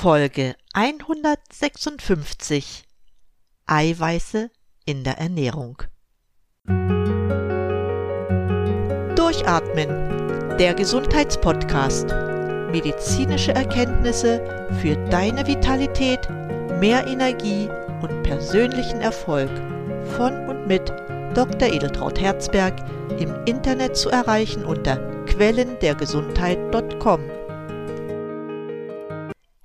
Folge 156 Eiweiße in der Ernährung. Durchatmen, der Gesundheitspodcast. Medizinische Erkenntnisse für deine Vitalität, mehr Energie und persönlichen Erfolg von und mit Dr. Edeltraut Herzberg im Internet zu erreichen unter quellendergesundheit.com.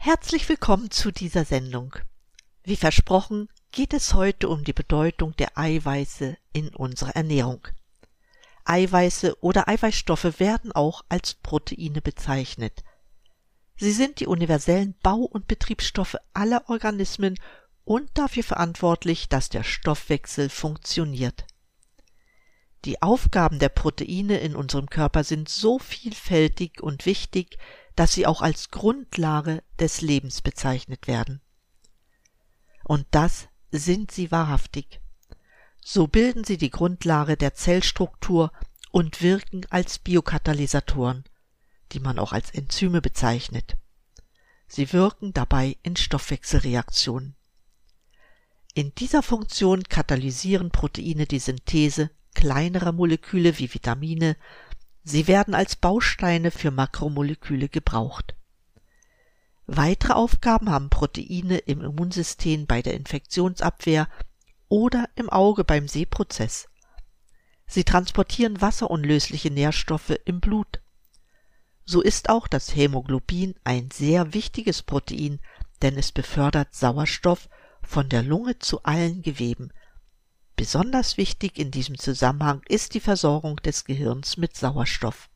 Herzlich willkommen zu dieser Sendung. Wie versprochen geht es heute um die Bedeutung der Eiweiße in unserer Ernährung. Eiweiße oder Eiweißstoffe werden auch als Proteine bezeichnet. Sie sind die universellen Bau- und Betriebsstoffe aller Organismen und dafür verantwortlich, dass der Stoffwechsel funktioniert. Die Aufgaben der Proteine in unserem Körper sind so vielfältig und wichtig, dass sie auch als Grundlage des Lebens bezeichnet werden. Und das sind sie wahrhaftig. So bilden sie die Grundlage der Zellstruktur und wirken als Biokatalysatoren, die man auch als Enzyme bezeichnet. Sie wirken dabei in Stoffwechselreaktionen. In dieser Funktion katalysieren Proteine die Synthese kleinerer Moleküle wie Vitamine, Sie werden als Bausteine für Makromoleküle gebraucht. Weitere Aufgaben haben Proteine im Immunsystem bei der Infektionsabwehr oder im Auge beim Sehprozess. Sie transportieren wasserunlösliche Nährstoffe im Blut. So ist auch das Hämoglobin ein sehr wichtiges Protein, denn es befördert Sauerstoff von der Lunge zu allen Geweben, Besonders wichtig in diesem Zusammenhang ist die Versorgung des Gehirns mit Sauerstoff.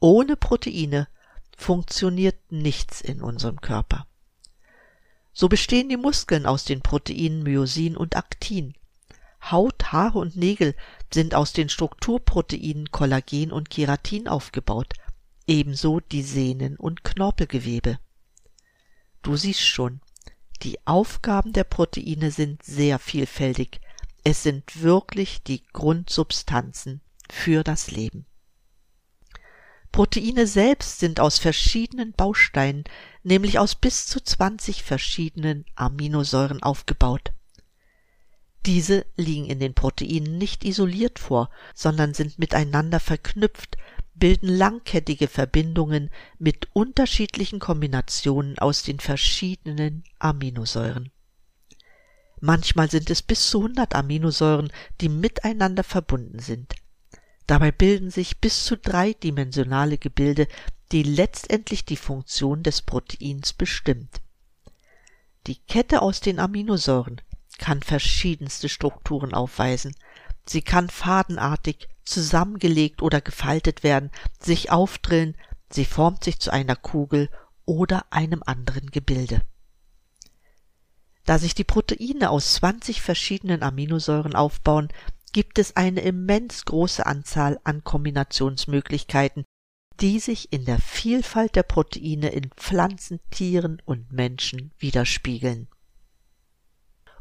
Ohne Proteine funktioniert nichts in unserem Körper. So bestehen die Muskeln aus den Proteinen Myosin und Aktin. Haut, Haare und Nägel sind aus den Strukturproteinen Kollagen und Keratin aufgebaut, ebenso die Sehnen und Knorpelgewebe. Du siehst schon, die Aufgaben der Proteine sind sehr vielfältig, es sind wirklich die Grundsubstanzen für das Leben. Proteine selbst sind aus verschiedenen Bausteinen, nämlich aus bis zu 20 verschiedenen Aminosäuren aufgebaut. Diese liegen in den Proteinen nicht isoliert vor, sondern sind miteinander verknüpft, bilden langkettige Verbindungen mit unterschiedlichen Kombinationen aus den verschiedenen Aminosäuren. Manchmal sind es bis zu 100 Aminosäuren, die miteinander verbunden sind. Dabei bilden sich bis zu dreidimensionale Gebilde, die letztendlich die Funktion des Proteins bestimmt. Die Kette aus den Aminosäuren kann verschiedenste Strukturen aufweisen. Sie kann fadenartig, zusammengelegt oder gefaltet werden, sich aufdrillen, sie formt sich zu einer Kugel oder einem anderen Gebilde. Da sich die Proteine aus 20 verschiedenen Aminosäuren aufbauen, gibt es eine immens große Anzahl an Kombinationsmöglichkeiten, die sich in der Vielfalt der Proteine in Pflanzen, Tieren und Menschen widerspiegeln.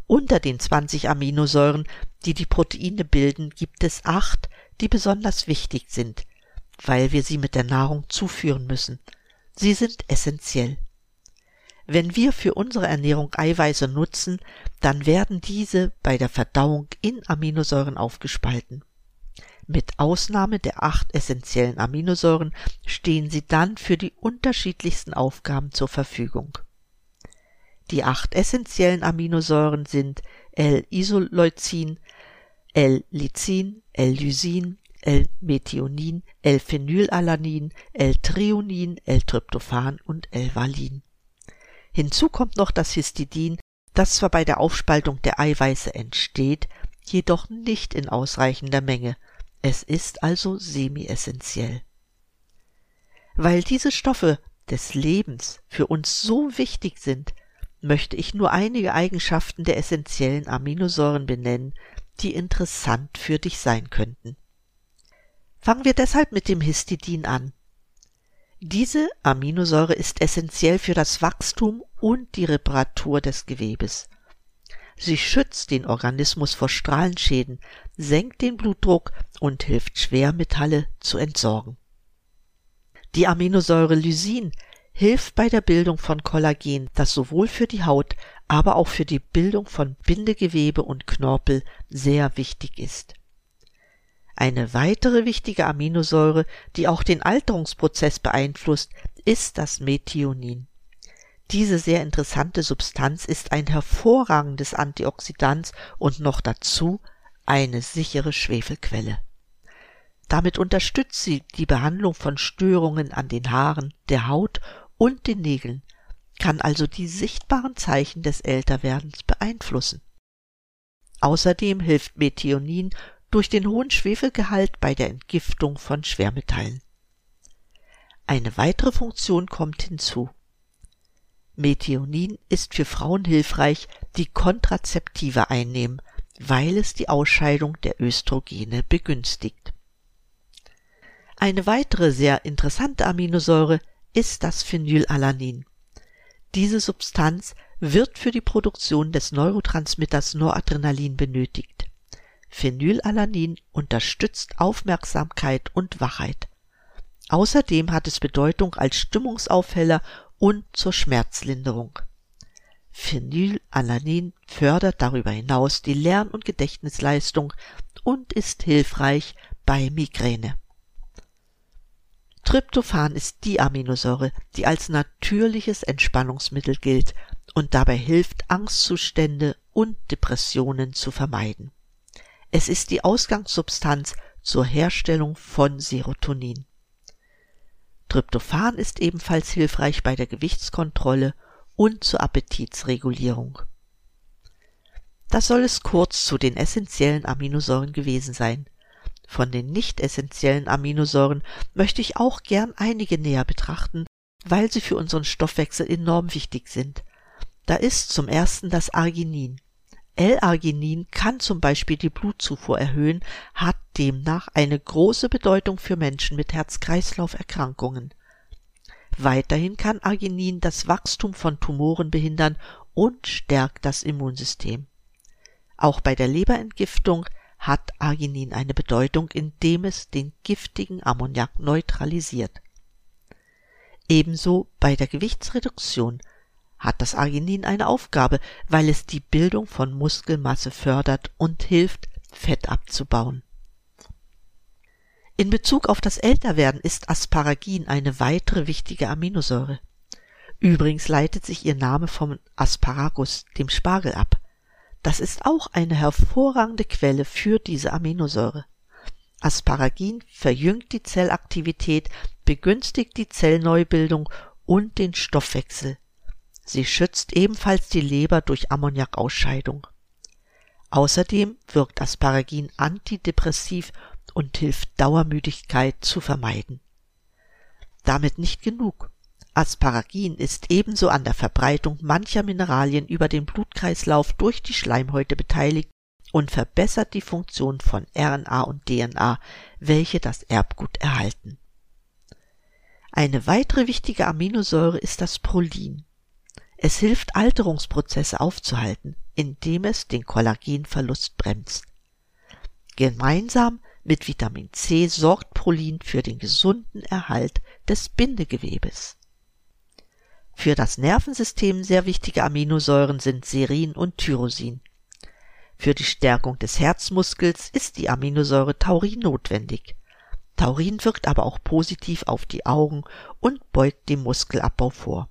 Unter den 20 Aminosäuren, die die Proteine bilden, gibt es acht, die besonders wichtig sind, weil wir sie mit der Nahrung zuführen müssen. Sie sind essentiell. Wenn wir für unsere Ernährung Eiweiße nutzen, dann werden diese bei der Verdauung in Aminosäuren aufgespalten. Mit Ausnahme der acht essentiellen Aminosäuren stehen sie dann für die unterschiedlichsten Aufgaben zur Verfügung. Die acht essentiellen Aminosäuren sind L-Isoleucin, L-Lycin, L-Lysin, L-Methionin, L-Phenylalanin, L-Threonin, L-Tryptophan und L-Valin. Hinzu kommt noch das Histidin, das zwar bei der Aufspaltung der Eiweiße entsteht, jedoch nicht in ausreichender Menge. Es ist also semi-essentiell. Weil diese Stoffe des Lebens für uns so wichtig sind, möchte ich nur einige Eigenschaften der essentiellen Aminosäuren benennen, die interessant für dich sein könnten. Fangen wir deshalb mit dem Histidin an. Diese Aminosäure ist essentiell für das Wachstum und die Reparatur des Gewebes. Sie schützt den Organismus vor Strahlenschäden, senkt den Blutdruck und hilft Schwermetalle zu entsorgen. Die Aminosäure Lysin hilft bei der Bildung von Kollagen, das sowohl für die Haut, aber auch für die Bildung von Bindegewebe und Knorpel sehr wichtig ist. Eine weitere wichtige Aminosäure, die auch den Alterungsprozess beeinflusst, ist das Methionin. Diese sehr interessante Substanz ist ein hervorragendes Antioxidant und noch dazu eine sichere Schwefelquelle. Damit unterstützt sie die Behandlung von Störungen an den Haaren, der Haut und den Nägeln, kann also die sichtbaren Zeichen des Älterwerdens beeinflussen. Außerdem hilft Methionin durch den hohen Schwefelgehalt bei der Entgiftung von Schwermetallen. Eine weitere Funktion kommt hinzu. Methionin ist für Frauen hilfreich, die Kontrazeptive einnehmen, weil es die Ausscheidung der Östrogene begünstigt. Eine weitere sehr interessante Aminosäure ist das Phenylalanin. Diese Substanz wird für die Produktion des Neurotransmitters Noradrenalin benötigt. Phenylalanin unterstützt Aufmerksamkeit und Wachheit. Außerdem hat es Bedeutung als Stimmungsaufheller und zur Schmerzlinderung. Phenylalanin fördert darüber hinaus die Lern- und Gedächtnisleistung und ist hilfreich bei Migräne. Tryptophan ist die Aminosäure, die als natürliches Entspannungsmittel gilt und dabei hilft, Angstzustände und Depressionen zu vermeiden. Es ist die Ausgangssubstanz zur Herstellung von Serotonin. Tryptophan ist ebenfalls hilfreich bei der Gewichtskontrolle und zur Appetitsregulierung. Das soll es kurz zu den essentiellen Aminosäuren gewesen sein. Von den nicht essentiellen Aminosäuren möchte ich auch gern einige näher betrachten, weil sie für unseren Stoffwechsel enorm wichtig sind. Da ist zum ersten das Arginin. L-Arginin kann zum Beispiel die Blutzufuhr erhöhen, hat demnach eine große Bedeutung für Menschen mit Herz-Kreislauf-Erkrankungen. Weiterhin kann Arginin das Wachstum von Tumoren behindern und stärkt das Immunsystem. Auch bei der Leberentgiftung hat Arginin eine Bedeutung, indem es den giftigen Ammoniak neutralisiert. Ebenso bei der Gewichtsreduktion hat das Arginin eine Aufgabe, weil es die Bildung von Muskelmasse fördert und hilft, Fett abzubauen. In Bezug auf das Älterwerden ist Asparagin eine weitere wichtige Aminosäure. Übrigens leitet sich ihr Name vom Asparagus, dem Spargel, ab. Das ist auch eine hervorragende Quelle für diese Aminosäure. Asparagin verjüngt die Zellaktivität, begünstigt die Zellneubildung und den Stoffwechsel, Sie schützt ebenfalls die Leber durch Ammoniakausscheidung. Außerdem wirkt Asparagin antidepressiv und hilft Dauermüdigkeit zu vermeiden. Damit nicht genug. Asparagin ist ebenso an der Verbreitung mancher Mineralien über den Blutkreislauf durch die Schleimhäute beteiligt und verbessert die Funktion von RNA und DNA, welche das Erbgut erhalten. Eine weitere wichtige Aminosäure ist das Prolin. Es hilft Alterungsprozesse aufzuhalten, indem es den Kollagenverlust bremst. Gemeinsam mit Vitamin C sorgt Prolin für den gesunden Erhalt des Bindegewebes. Für das Nervensystem sehr wichtige Aminosäuren sind Serin und Tyrosin. Für die Stärkung des Herzmuskels ist die Aminosäure Taurin notwendig. Taurin wirkt aber auch positiv auf die Augen und beugt dem Muskelabbau vor.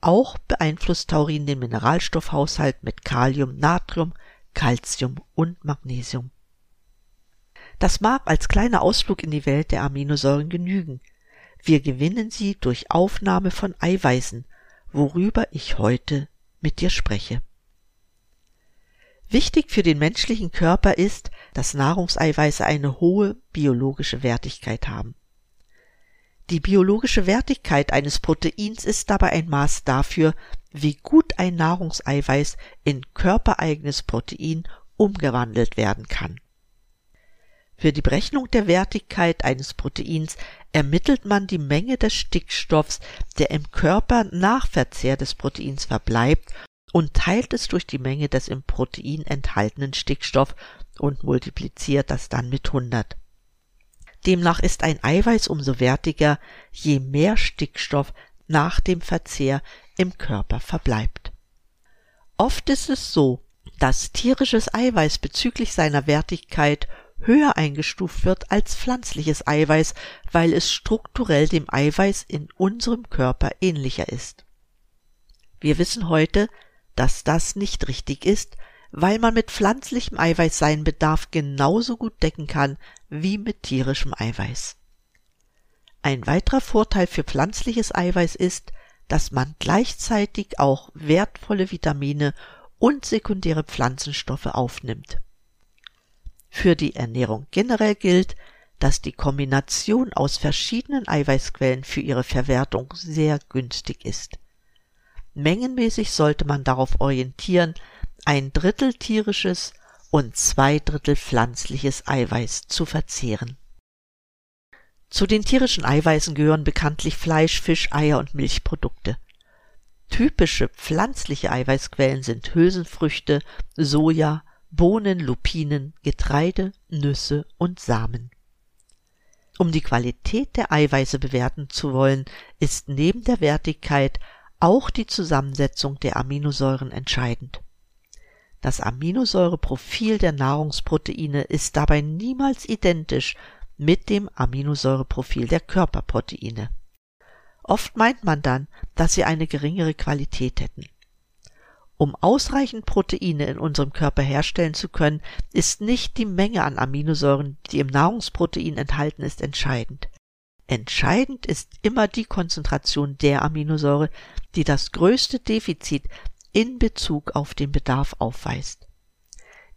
Auch beeinflusst Taurin den Mineralstoffhaushalt mit Kalium, Natrium, Calcium und Magnesium. Das mag als kleiner Ausflug in die Welt der Aminosäuren genügen. Wir gewinnen sie durch Aufnahme von Eiweißen, worüber ich heute mit dir spreche. Wichtig für den menschlichen Körper ist, dass Nahrungseiweiße eine hohe biologische Wertigkeit haben. Die biologische Wertigkeit eines Proteins ist dabei ein Maß dafür, wie gut ein Nahrungseiweiß in körpereigenes Protein umgewandelt werden kann. Für die Berechnung der Wertigkeit eines Proteins ermittelt man die Menge des Stickstoffs, der im Körper nach Verzehr des Proteins verbleibt, und teilt es durch die Menge des im Protein enthaltenen Stickstoff und multipliziert das dann mit 100. Demnach ist ein Eiweiß umso wertiger, je mehr Stickstoff nach dem Verzehr im Körper verbleibt. Oft ist es so, dass tierisches Eiweiß bezüglich seiner Wertigkeit höher eingestuft wird als pflanzliches Eiweiß, weil es strukturell dem Eiweiß in unserem Körper ähnlicher ist. Wir wissen heute, dass das nicht richtig ist, weil man mit pflanzlichem Eiweiß seinen Bedarf genauso gut decken kann wie mit tierischem Eiweiß. Ein weiterer Vorteil für pflanzliches Eiweiß ist, dass man gleichzeitig auch wertvolle Vitamine und sekundäre Pflanzenstoffe aufnimmt. Für die Ernährung generell gilt, dass die Kombination aus verschiedenen Eiweißquellen für ihre Verwertung sehr günstig ist. Mengenmäßig sollte man darauf orientieren, ein Drittel tierisches und zwei Drittel pflanzliches Eiweiß zu verzehren. Zu den tierischen Eiweißen gehören bekanntlich Fleisch, Fisch, Eier und Milchprodukte. Typische pflanzliche Eiweißquellen sind Hülsenfrüchte, Soja, Bohnen, Lupinen, Getreide, Nüsse und Samen. Um die Qualität der Eiweiße bewerten zu wollen, ist neben der Wertigkeit auch die Zusammensetzung der Aminosäuren entscheidend. Das Aminosäureprofil der Nahrungsproteine ist dabei niemals identisch mit dem Aminosäureprofil der Körperproteine. Oft meint man dann, dass sie eine geringere Qualität hätten. Um ausreichend Proteine in unserem Körper herstellen zu können, ist nicht die Menge an Aminosäuren, die im Nahrungsprotein enthalten ist, entscheidend. Entscheidend ist immer die Konzentration der Aminosäure, die das größte Defizit in Bezug auf den Bedarf aufweist.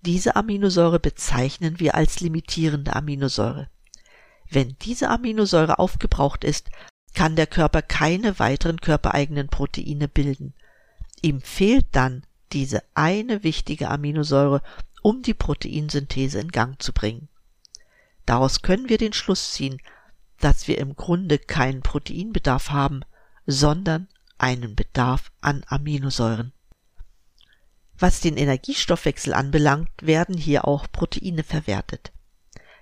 Diese Aminosäure bezeichnen wir als limitierende Aminosäure. Wenn diese Aminosäure aufgebraucht ist, kann der Körper keine weiteren körpereigenen Proteine bilden. Ihm fehlt dann diese eine wichtige Aminosäure, um die Proteinsynthese in Gang zu bringen. Daraus können wir den Schluss ziehen, dass wir im Grunde keinen Proteinbedarf haben, sondern einen Bedarf an Aminosäuren. Was den Energiestoffwechsel anbelangt, werden hier auch Proteine verwertet.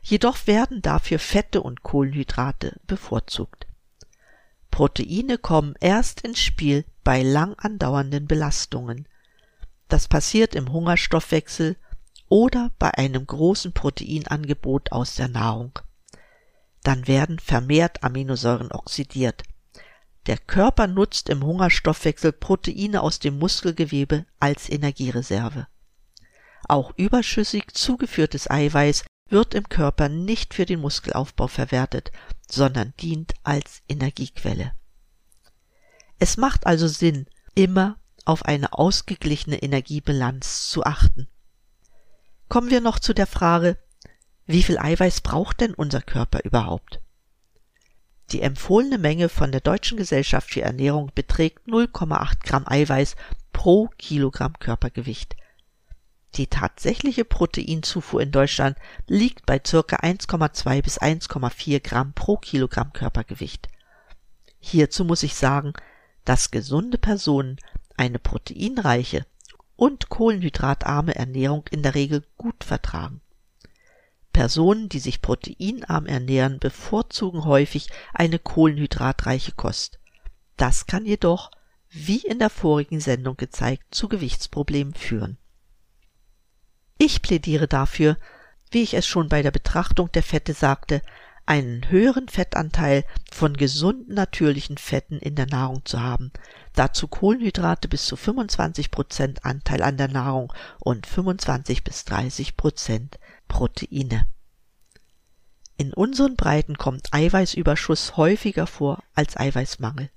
Jedoch werden dafür Fette und Kohlenhydrate bevorzugt. Proteine kommen erst ins Spiel bei lang andauernden Belastungen. Das passiert im Hungerstoffwechsel oder bei einem großen Proteinangebot aus der Nahrung. Dann werden vermehrt Aminosäuren oxidiert. Der Körper nutzt im Hungerstoffwechsel Proteine aus dem Muskelgewebe als Energiereserve. Auch überschüssig zugeführtes Eiweiß wird im Körper nicht für den Muskelaufbau verwertet, sondern dient als Energiequelle. Es macht also Sinn, immer auf eine ausgeglichene Energiebilanz zu achten. Kommen wir noch zu der Frage, wie viel Eiweiß braucht denn unser Körper überhaupt? Die empfohlene Menge von der Deutschen Gesellschaft für Ernährung beträgt 0,8 Gramm Eiweiß pro Kilogramm Körpergewicht. Die tatsächliche Proteinzufuhr in Deutschland liegt bei circa 1,2 bis 1,4 Gramm pro Kilogramm Körpergewicht. Hierzu muss ich sagen, dass gesunde Personen eine proteinreiche und kohlenhydratarme Ernährung in der Regel gut vertragen. Personen, die sich proteinarm ernähren, bevorzugen häufig eine kohlenhydratreiche Kost. Das kann jedoch, wie in der vorigen Sendung gezeigt, zu Gewichtsproblemen führen. Ich plädiere dafür, wie ich es schon bei der Betrachtung der Fette sagte, einen höheren Fettanteil von gesunden natürlichen Fetten in der Nahrung zu haben, dazu Kohlenhydrate bis zu 25 Prozent Anteil an der Nahrung und 25 bis 30 Prozent Proteine. In unseren Breiten kommt Eiweißüberschuss häufiger vor als Eiweißmangel.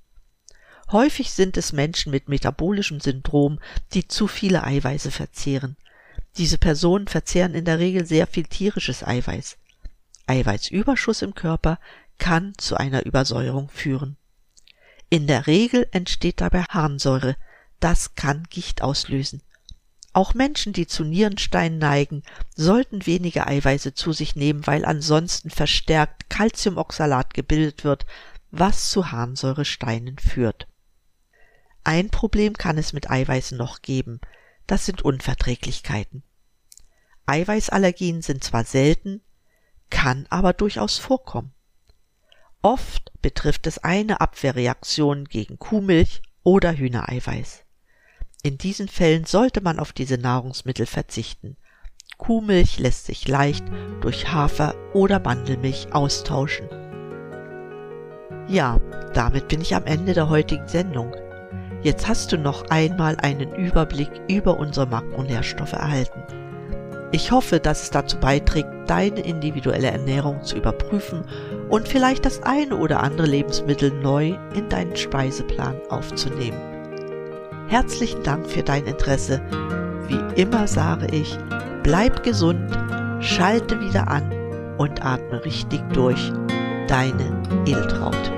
Häufig sind es Menschen mit metabolischem Syndrom, die zu viele Eiweiße verzehren. Diese Personen verzehren in der Regel sehr viel tierisches Eiweiß. Eiweißüberschuss im Körper kann zu einer Übersäuerung führen. In der Regel entsteht dabei Harnsäure. Das kann Gicht auslösen. Auch Menschen, die zu Nierensteinen neigen, sollten weniger Eiweiße zu sich nehmen, weil ansonsten verstärkt Calciumoxalat gebildet wird, was zu Harnsäuresteinen führt. Ein Problem kann es mit Eiweißen noch geben, das sind Unverträglichkeiten. Eiweißallergien sind zwar selten, kann aber durchaus vorkommen. Oft betrifft es eine Abwehrreaktion gegen Kuhmilch oder Hühnereiweiß. In diesen Fällen sollte man auf diese Nahrungsmittel verzichten. Kuhmilch lässt sich leicht durch Hafer- oder Mandelmilch austauschen. Ja, damit bin ich am Ende der heutigen Sendung. Jetzt hast du noch einmal einen Überblick über unsere Makronährstoffe erhalten. Ich hoffe, dass es dazu beiträgt, deine individuelle Ernährung zu überprüfen und vielleicht das eine oder andere Lebensmittel neu in deinen Speiseplan aufzunehmen. Herzlichen Dank für dein Interesse. Wie immer sage ich, bleib gesund, schalte wieder an und atme richtig durch. Deine Edeltraut.